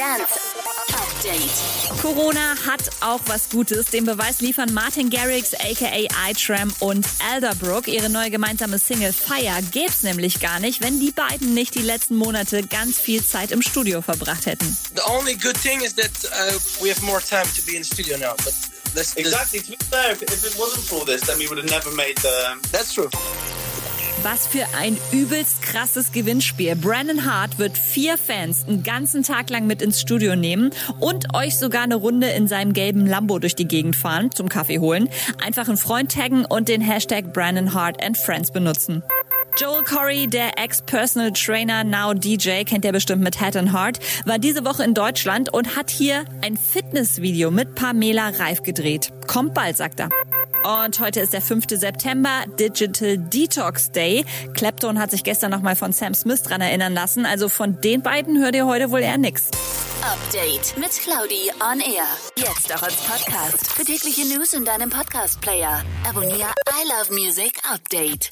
Dance Update. Corona hat auch was Gutes. Den Beweis liefern Martin Garrix aka iTram und Elderbrook. Ihre neue gemeinsame Single Fire gäb's nämlich gar nicht, wenn die beiden nicht die letzten Monate ganz viel Zeit im Studio verbracht hätten. The only good thing is that uh, we have more time to be in the studio now. But that's, that's, Exactly. To be fair, if it wasn't for this, then we would have never made the. that's true. Was für ein übelst krasses Gewinnspiel. Brandon Hart wird vier Fans einen ganzen Tag lang mit ins Studio nehmen und euch sogar eine Runde in seinem gelben Lambo durch die Gegend fahren, zum Kaffee holen. Einfach einen Freund taggen und den Hashtag Brandon Hart and Friends benutzen. Joel Corey, der Ex-Personal Trainer, now DJ, kennt ihr bestimmt mit Head and Heart, war diese Woche in Deutschland und hat hier ein Fitnessvideo mit Pamela Reif gedreht. Kommt bald, sagt er. Und heute ist der 5. September, Digital Detox Day. Clapton hat sich gestern nochmal von Sam Smith dran erinnern lassen. Also von den beiden hört ihr heute wohl eher nix. Update mit Claudi on Air. Jetzt auch als Podcast. Für tägliche News in deinem Podcast-Player. Abonniere I Love Music Update.